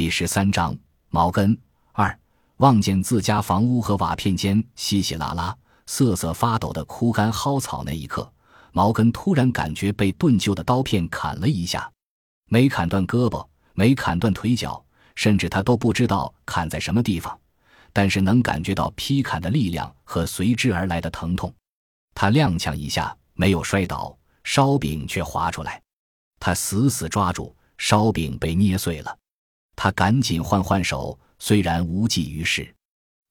第十三章，毛根二望见自家房屋和瓦片间稀稀拉拉、瑟瑟发抖的枯干蒿草那一刻，毛根突然感觉被钝旧的刀片砍了一下，没砍断胳膊，没砍断腿脚，甚至他都不知道砍在什么地方，但是能感觉到劈砍的力量和随之而来的疼痛。他踉跄一下，没有摔倒，烧饼却滑出来，他死死抓住，烧饼被捏碎了。他赶紧换换手，虽然无济于事。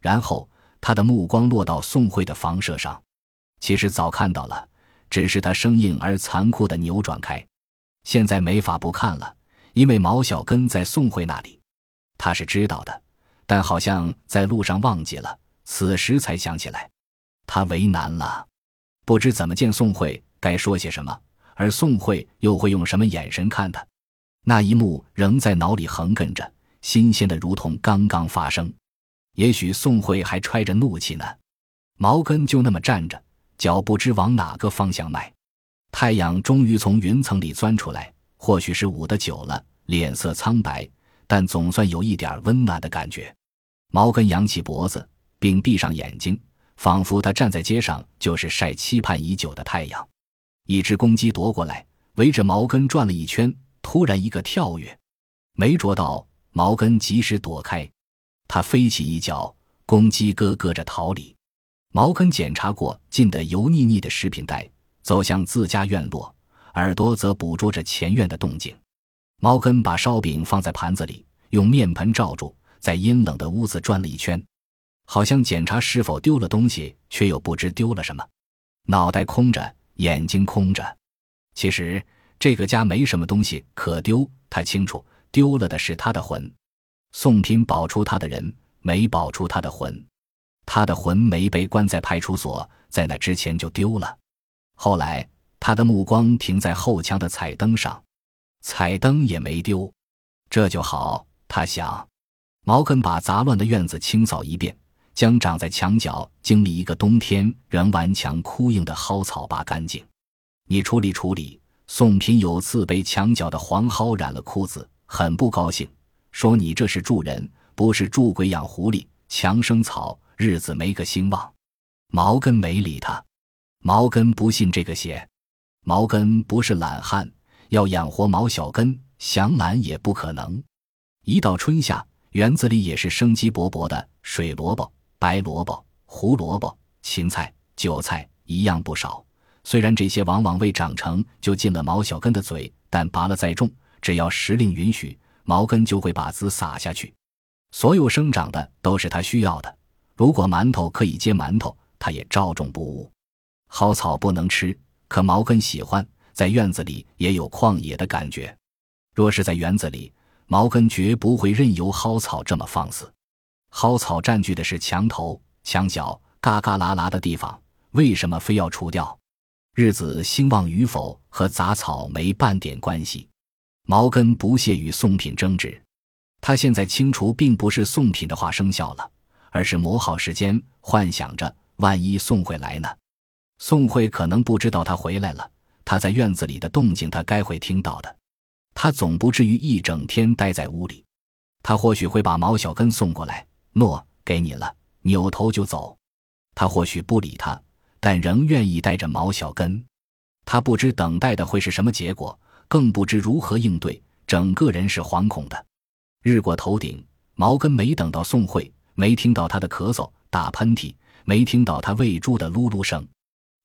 然后他的目光落到宋慧的房舍上，其实早看到了，只是他生硬而残酷的扭转开。现在没法不看了，因为毛小根在宋慧那里，他是知道的，但好像在路上忘记了，此时才想起来，他为难了，不知怎么见宋慧，该说些什么，而宋慧又会用什么眼神看他。那一幕仍在脑里横亘着，新鲜的如同刚刚发生。也许宋慧还揣着怒气呢。毛根就那么站着，脚不知往哪个方向迈。太阳终于从云层里钻出来，或许是捂得久了，脸色苍白，但总算有一点温暖的感觉。毛根扬起脖子，并闭上眼睛，仿佛他站在街上就是晒期盼已久的太阳。一只公鸡夺过来，围着毛根转了一圈。突然一个跳跃，没捉到，毛根及时躲开，他飞起一脚，公鸡咯咯着逃离。毛根检查过进得油腻腻的食品袋，走向自家院落，耳朵则捕捉着前院的动静。毛根把烧饼放在盘子里，用面盆罩住，在阴冷的屋子转了一圈，好像检查是否丢了东西，却又不知丢了什么。脑袋空着，眼睛空着，其实。这个家没什么东西可丢，他清楚，丢了的是他的魂。宋平保出他的人，没保出他的魂。他的魂没被关在派出所，在那之前就丢了。后来，他的目光停在后墙的彩灯上，彩灯也没丢，这就好。他想，毛根把杂乱的院子清扫一遍，将长在墙角、经历一个冬天仍顽强枯硬的蒿草拔干净。你处理处理。宋平有次被墙角的黄蒿染了裤子，很不高兴，说：“你这是助人，不是助鬼养狐狸，强生草，日子没个兴旺。”毛根没理他，毛根不信这个邪，毛根不是懒汉，要养活毛小根，想懒也不可能。一到春夏，园子里也是生机勃勃的，水萝卜、白萝卜、胡萝卜、芹菜、韭菜一样不少。虽然这些往往未长成就进了毛小根的嘴，但拔了再种，只要时令允许，毛根就会把籽撒下去。所有生长的都是他需要的。如果馒头可以接馒头，他也照种不误。蒿草不能吃，可毛根喜欢，在院子里也有旷野的感觉。若是在园子里，毛根绝不会任由蒿草这么放肆。蒿草占据的是墙头、墙角、嘎嘎啦啦的地方，为什么非要除掉？日子兴旺与否和杂草没半点关系。毛根不屑与宋品争执，他现在清除并不是宋品的话生效了，而是磨好时间，幻想着万一宋慧来呢？宋慧可能不知道他回来了，他在院子里的动静他该会听到的。他总不至于一整天待在屋里，他或许会把毛小根送过来，诺，给你了，扭头就走。他或许不理他。但仍愿意带着毛小根，他不知等待的会是什么结果，更不知如何应对，整个人是惶恐的。日过头顶，毛根没等到宋慧，没听到他的咳嗽、打喷嚏，没听到他喂猪的噜噜声。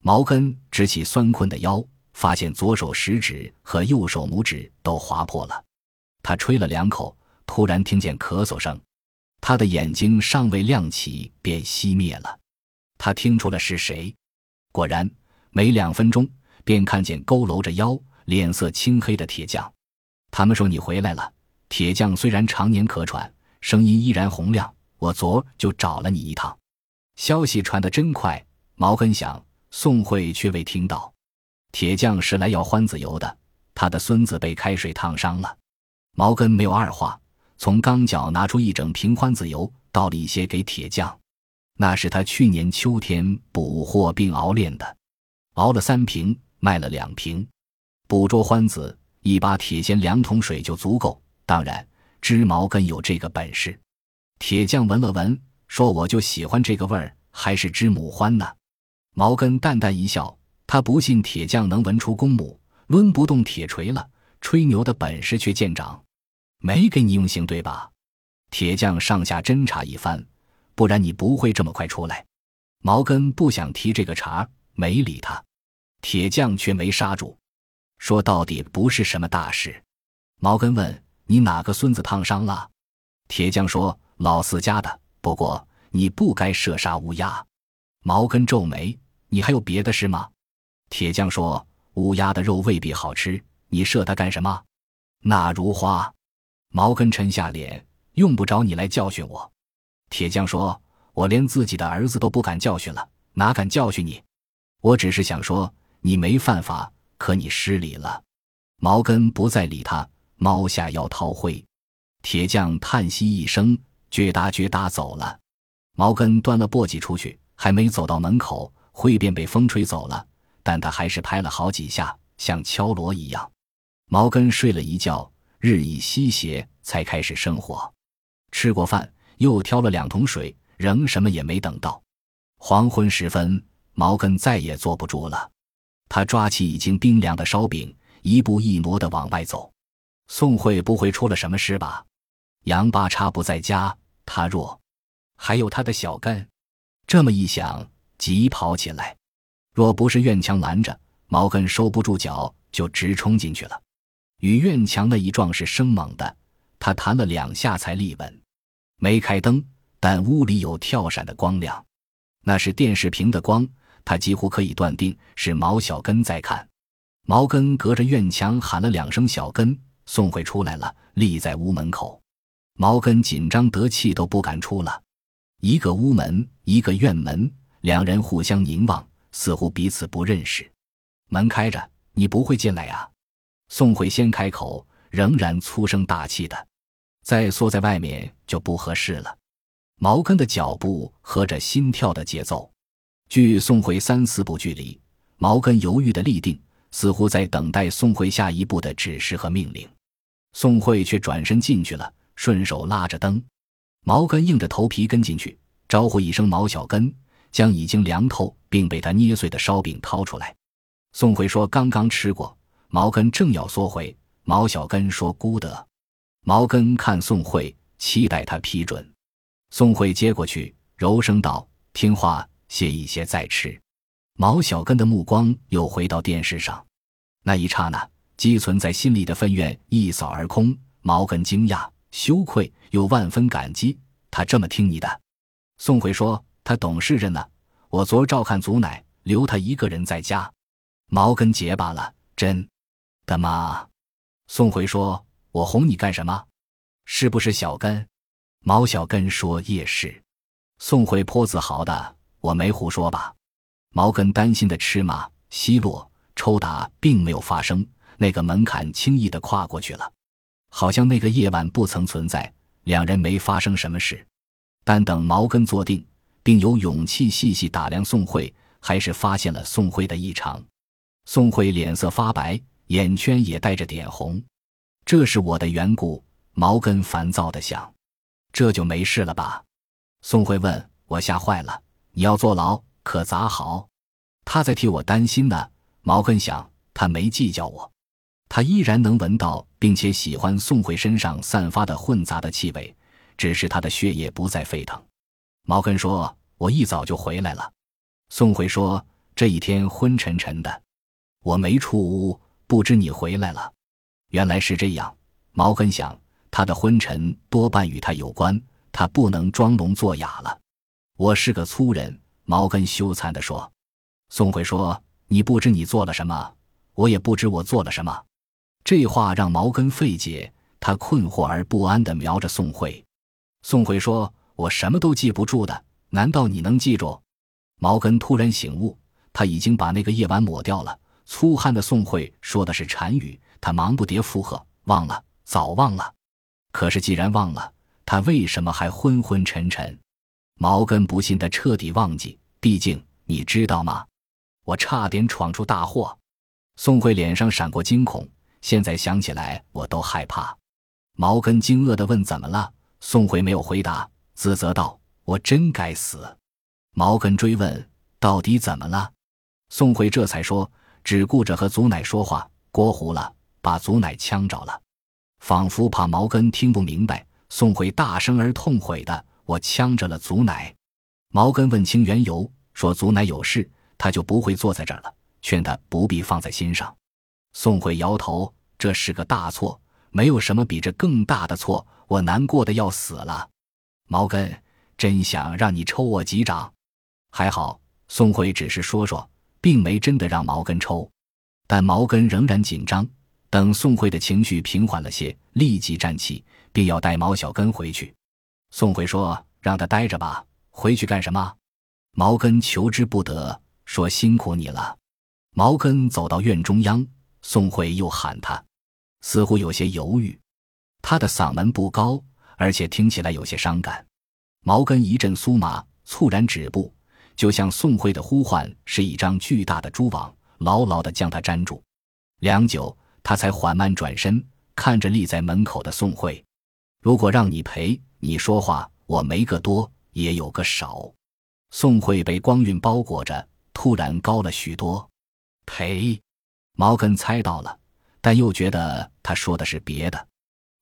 毛根直起酸困的腰，发现左手食指和右手拇指都划破了。他吹了两口，突然听见咳嗽声，他的眼睛尚未亮起便熄灭了。他听出了是谁。果然，没两分钟，便看见佝偻着腰、脸色青黑的铁匠。他们说你回来了。铁匠虽然常年咳喘，声音依然洪亮。我昨儿就找了你一趟，消息传得真快。毛根想，宋慧却未听到。铁匠是来要欢子油的，他的孙子被开水烫伤了。毛根没有二话，从缸角拿出一整瓶欢子油，倒了一些给铁匠。那是他去年秋天捕获并熬炼的，熬了三瓶，卖了两瓶。捕捉獾子，一把铁锨两桶水就足够。当然，织毛根有这个本事。铁匠闻了闻，说：“我就喜欢这个味儿，还是织母獾呢。”毛根淡淡一笑，他不信铁匠能闻出公母，抡不动铁锤了，吹牛的本事却见长。没给你用刑对吧？铁匠上下侦查一番，不然你不会这么快出来。毛根不想提这个茬，没理他。铁匠却没刹住，说到底不是什么大事。毛根问：“你哪个孙子烫伤了？”铁匠说：“老四家的。不过你不该射杀乌鸦。”毛根皱眉：“你还有别的事吗？”铁匠说：“乌鸦的肉未必好吃，你射它干什么？”那如花。毛根沉下脸：“用不着你来教训我。”铁匠说：“我连自己的儿子都不敢教训了，哪敢教训你？我只是想说，你没犯法，可你失礼了。”毛根不再理他。猫下腰掏灰，铁匠叹息一声，撅哒撅哒走了。毛根端了簸箕出去，还没走到门口，灰便被风吹走了。但他还是拍了好几下，像敲锣一样。毛根睡了一觉，日益西斜，才开始生火。吃过饭，又挑了两桶水，仍什么也没等到。黄昏时分，毛根再也坐不住了，他抓起已经冰凉的烧饼，一步一挪地往外走。宋慧不会出了什么事吧？杨八叉不在家，他弱，还有他的小根。这么一想，急跑起来。若不是院墙拦着，毛根收不住脚，就直冲进去了。与院墙那一撞是生猛的，他弹了两下才立稳。没开灯，但屋里有跳闪的光亮，那是电视屏的光。他几乎可以断定是毛小根在看。毛根隔着院墙喊了两声“小根”。宋慧出来了，立在屋门口。毛根紧张得气都不敢出了。一个屋门，一个院门，两人互相凝望，似乎彼此不认识。门开着，你不会进来呀？宋慧先开口，仍然粗声大气的。再缩在外面就不合适了。毛根的脚步和着心跳的节奏，距宋慧三四步距离。毛根犹豫的立定。似乎在等待宋慧下一步的指示和命令，宋慧却转身进去了，顺手拉着灯。毛根硬着头皮跟进去，招呼一声“毛小根”，将已经凉透并被他捏碎的烧饼掏出来。宋慧说：“刚刚吃过。”毛根正要缩回，毛小根说：“孤得。”毛根看宋慧，期待他批准。宋慧接过去，柔声道：“听话，歇一歇再吃。”毛小根的目光又回到电视上，那一刹那，积存在心里的愤怨一扫而空。毛根惊讶、羞愧又万分感激，他这么听你的。宋慧说：“他懂事着呢，我昨儿照看祖奶，留他一个人在家。”毛根结巴了：“真的吗？”宋慧说：“我哄你干什么？是不是小根？”毛小根说：“也是。”宋慧颇自豪的：“我没胡说吧？”毛根担心的吃马、奚落、抽打并没有发生，那个门槛轻易的跨过去了，好像那个夜晚不曾存在，两人没发生什么事。但等毛根坐定，并有勇气细细打量宋慧，还是发现了宋慧的异常。宋慧脸色发白，眼圈也带着点红。这是我的缘故。毛根烦躁的想：这就没事了吧？宋慧问我吓坏了，你要坐牢。可咋好？他在替我担心呢。毛根想，他没计较我，他依然能闻到，并且喜欢宋慧身上散发的混杂的气味，只是他的血液不再沸腾。毛根说：“我一早就回来了。”宋慧说：“这一天昏沉沉的，我没出屋，不知你回来了。”原来是这样。毛根想，他的昏沉多半与他有关，他不能装聋作哑了。我是个粗人。毛根羞惭地说：“宋慧说，你不知你做了什么，我也不知我做了什么。”这话让毛根费解，他困惑而不安地瞄着宋慧。宋慧说：“我什么都记不住的，难道你能记住？”毛根突然醒悟，他已经把那个夜晚抹掉了。粗汉的宋慧说的是禅语，他忙不迭附和：“忘了，早忘了。”可是既然忘了，他为什么还昏昏沉沉？毛根不信的彻底忘记，毕竟你知道吗？我差点闯出大祸。宋慧脸上闪过惊恐，现在想起来我都害怕。毛根惊愕地问：“怎么了？”宋慧没有回答，自责道：“我真该死。”毛根追问：“到底怎么了？”宋慧这才说：“只顾着和祖奶说话，过糊了，把祖奶呛着了。”仿佛怕毛根听不明白，宋慧大声而痛悔的：“我呛着了祖奶。”毛根问清缘由，说：“祖奶有事，他就不会坐在这儿了。”劝他不必放在心上。宋慧摇头：“这是个大错。”没有什么比这更大的错，我难过的要死了。毛根真想让你抽我几掌，还好宋慧只是说说，并没真的让毛根抽。但毛根仍然紧张。等宋慧的情绪平缓了些，立即站起，并要带毛小根回去。宋慧说：“让他待着吧，回去干什么？”毛根求之不得，说：“辛苦你了。”毛根走到院中央，宋慧又喊他。似乎有些犹豫，他的嗓门不高，而且听起来有些伤感。毛根一阵酥麻，猝然止步，就像宋慧的呼唤是一张巨大的蛛网，牢牢地将他粘住。良久，他才缓慢转身，看着立在门口的宋慧：“如果让你赔，你说话，我没个多，也有个少。”宋慧被光晕包裹着，突然高了许多。赔？毛根猜到了。但又觉得他说的是别的。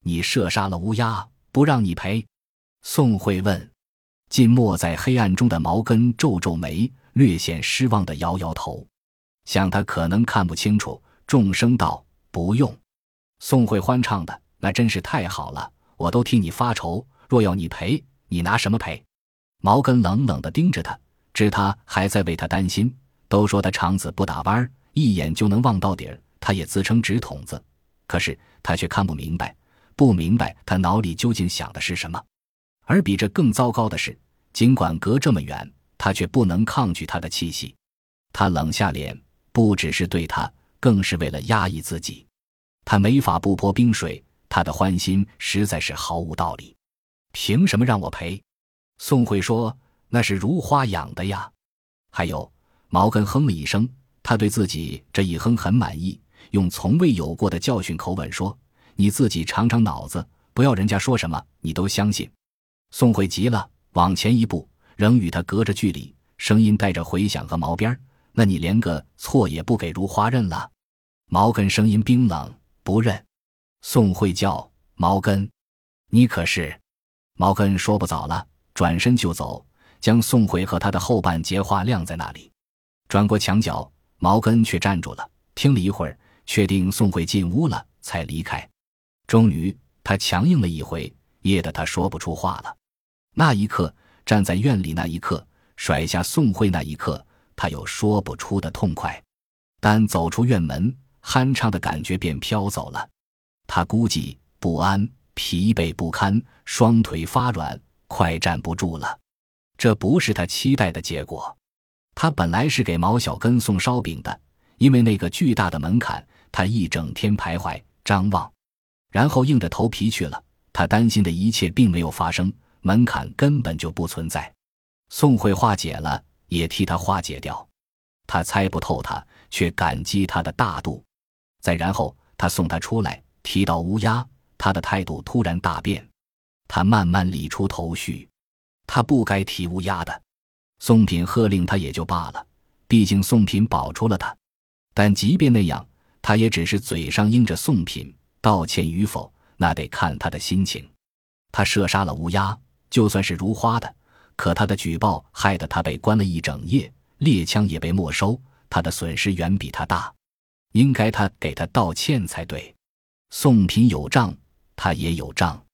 你射杀了乌鸦，不让你赔？宋慧问。浸没在黑暗中的毛根皱皱眉，略显失望的摇摇头，想他可能看不清楚，众声道：“不用。”宋慧欢唱的：“那真是太好了，我都替你发愁。若要你赔，你拿什么赔？”毛根冷冷的盯着他，知他还在为他担心。都说他肠子不打弯儿，一眼就能望到底儿。他也自称直筒子，可是他却看不明白，不明白他脑里究竟想的是什么。而比这更糟糕的是，尽管隔这么远，他却不能抗拒他的气息。他冷下脸，不只是对他，更是为了压抑自己。他没法不泼冰水，他的欢心实在是毫无道理。凭什么让我赔？宋慧说：“那是如花养的呀。”还有，毛根哼了一声，他对自己这一哼很满意。用从未有过的教训口吻说：“你自己尝尝脑子，不要人家说什么你都相信。”宋慧急了，往前一步，仍与他隔着距离，声音带着回响和毛边儿那你连个错也不给如花认了？”毛根声音冰冷：“不认。”宋慧叫：“毛根，你可是？”毛根说不早了，转身就走，将宋慧和他的后半截话晾在那里。转过墙角，毛根却站住了，听了一会儿。确定宋慧进屋了，才离开。终于，他强硬了一回，噎得他说不出话了。那一刻，站在院里那一刻，甩下宋慧那一刻，他有说不出的痛快。但走出院门，酣畅的感觉便飘走了。他孤寂不安、疲惫不堪，双腿发软，快站不住了。这不是他期待的结果。他本来是给毛小根送烧饼的。因为那个巨大的门槛，他一整天徘徊张望，然后硬着头皮去了。他担心的一切并没有发生，门槛根本就不存在。宋慧化解了，也替他化解掉。他猜不透他，却感激他的大度。再然后，他送他出来，提到乌鸦，他的态度突然大变。他慢慢理出头绪，他不该提乌鸦的。宋品喝令他也就罢了，毕竟宋品保出了他。但即便那样，他也只是嘴上应着宋品道歉与否，那得看他的心情。他射杀了乌鸦，就算是如花的，可他的举报害得他被关了一整夜，猎枪也被没收，他的损失远比他大，应该他给他道歉才对。宋品有账，他也有账，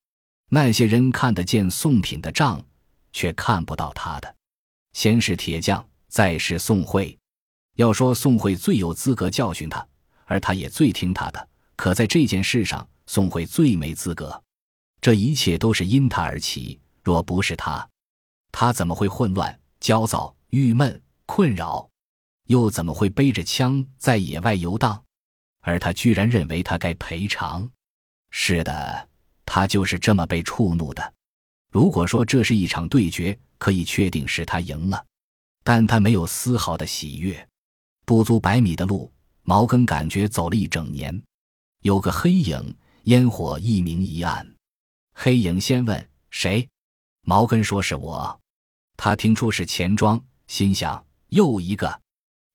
那些人看得见宋品的账，却看不到他的。先是铁匠，再是宋慧。要说宋慧最有资格教训他，而他也最听他的。可在这件事上，宋慧最没资格。这一切都是因他而起，若不是他，他怎么会混乱、焦躁、郁闷、困扰？又怎么会背着枪在野外游荡？而他居然认为他该赔偿。是的，他就是这么被触怒的。如果说这是一场对决，可以确定是他赢了，但他没有丝毫的喜悦。不足百米的路，毛根感觉走了一整年。有个黑影烟火一明一暗。黑影先问谁，毛根说是我。他听出是钱庄，心想又一个。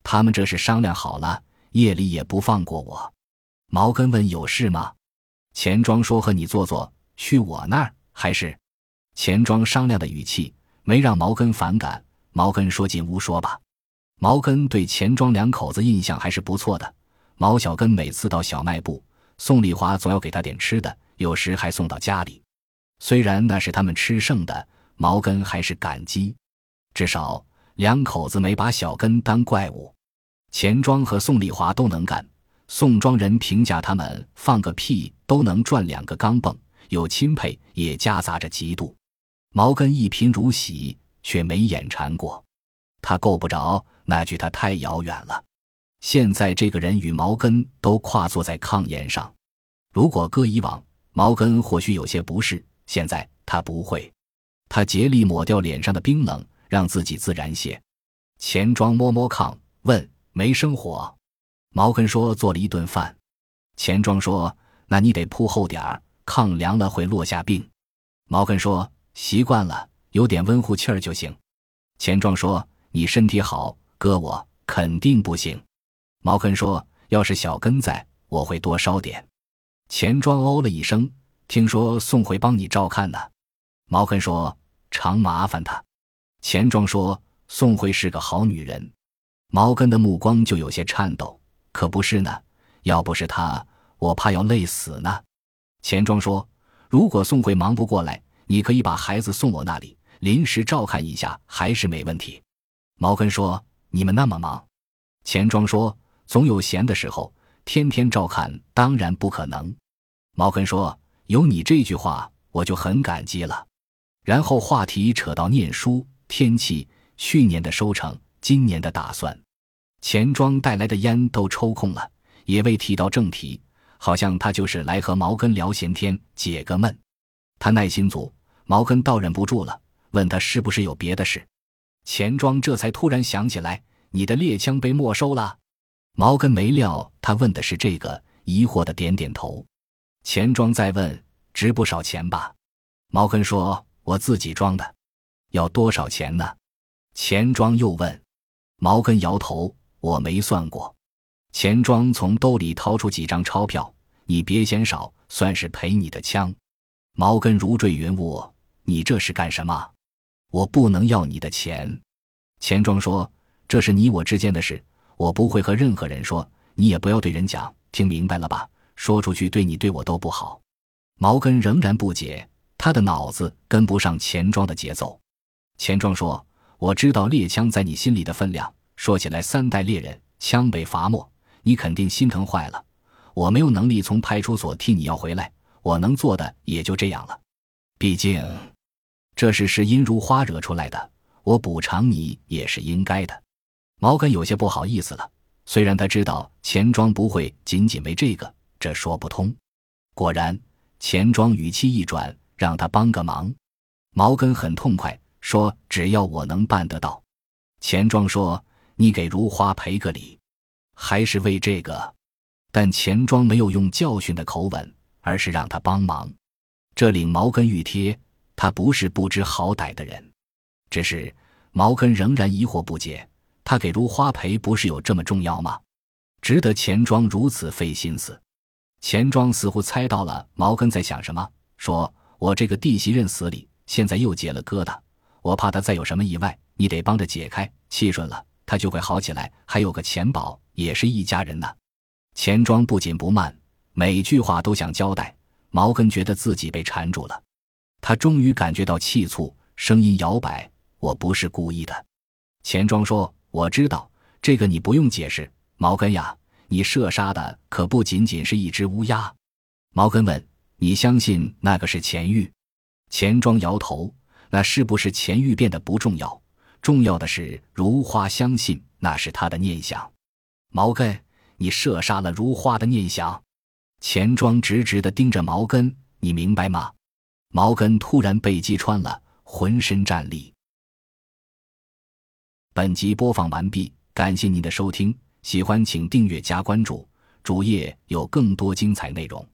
他们这是商量好了，夜里也不放过我。毛根问有事吗？钱庄说和你坐坐，去我那儿还是？钱庄商量的语气没让毛根反感。毛根说进屋说吧。毛根对钱庄两口子印象还是不错的。毛小根每次到小卖部，宋丽华总要给他点吃的，有时还送到家里。虽然那是他们吃剩的，毛根还是感激，至少两口子没把小根当怪物。钱庄和宋丽华都能干，宋庄人评价他们放个屁都能赚两个钢镚，有钦佩也夹杂着嫉妒。毛根一贫如洗，却没眼馋过，他够不着那距他太遥远了。现在这个人与毛根都跨坐在炕沿上，如果搁以往，毛根或许有些不适。现在他不会，他竭力抹掉脸上的冰冷，让自己自然些。钱庄摸摸炕，问：“没生火？”毛根说：“做了一顿饭。”钱庄说：“那你得铺厚点儿，炕凉了会落下病。”毛根说：“习惯了，有点温乎气儿就行。”钱庄说：“你身体好，哥我肯定不行。”毛根说：“要是小根在，我会多烧点。”钱庄哦了一声。听说宋慧帮你照看呢，毛根说常麻烦他。钱庄说宋慧是个好女人，毛根的目光就有些颤抖。可不是呢，要不是她，我怕要累死呢。钱庄说，如果宋慧忙不过来，你可以把孩子送我那里，临时照看一下，还是没问题。毛根说你们那么忙，钱庄说总有闲的时候，天天照看当然不可能。毛根说。有你这句话，我就很感激了。然后话题扯到念书、天气、去年的收成、今年的打算。钱庄带来的烟都抽空了，也未提到正题，好像他就是来和毛根聊闲天、解个闷。他耐心足，毛根倒忍不住了，问他是不是有别的事。钱庄这才突然想起来，你的猎枪被没收了。毛根没料他问的是这个，疑惑的点点头。钱庄再问：“值不少钱吧？”毛根说：“我自己装的，要多少钱呢？”钱庄又问。毛根摇头：“我没算过。”钱庄从兜里掏出几张钞票：“你别嫌少，算是赔你的枪。”毛根如坠云雾：“你这是干什么？我不能要你的钱。”钱庄说：“这是你我之间的事，我不会和任何人说，你也不要对人讲，听明白了吧？”说出去对你对我都不好。毛根仍然不解，他的脑子跟不上钱庄的节奏。钱庄说：“我知道猎枪在你心里的分量。说起来，三代猎人，枪被罚没，你肯定心疼坏了。我没有能力从派出所替你要回来，我能做的也就这样了。毕竟，这事是殷如花惹出来的，我补偿你也是应该的。”毛根有些不好意思了，虽然他知道钱庄不会仅仅为这个。这说不通。果然，钱庄语气一转，让他帮个忙。毛根很痛快，说：“只要我能办得到。”钱庄说：“你给如花赔个礼，还是为这个。”但钱庄没有用教训的口吻，而是让他帮忙。这令毛根欲贴。他不是不知好歹的人，只是毛根仍然疑惑不解：他给如花赔，不是有这么重要吗？值得钱庄如此费心思？钱庄似乎猜到了毛根在想什么，说：“我这个弟媳认死理，现在又结了疙瘩，我怕他再有什么意外，你得帮着解开。气顺了，他就会好起来。还有个钱宝，也是一家人呢。”钱庄不紧不慢，每句话都想交代。毛根觉得自己被缠住了，他终于感觉到气促，声音摇摆：“我不是故意的。”钱庄说：“我知道，这个你不用解释。”毛根呀。你射杀的可不仅仅是一只乌鸦，毛根问：“你相信那个是钱玉？”钱庄摇头：“那是不是钱玉变得不重要，重要的是如花相信那是他的念想。”毛根：“你射杀了如花的念想？”钱庄直直的盯着毛根：“你明白吗？”毛根突然被击穿了，浑身战栗。本集播放完毕，感谢您的收听。喜欢请订阅加关注，主页有更多精彩内容。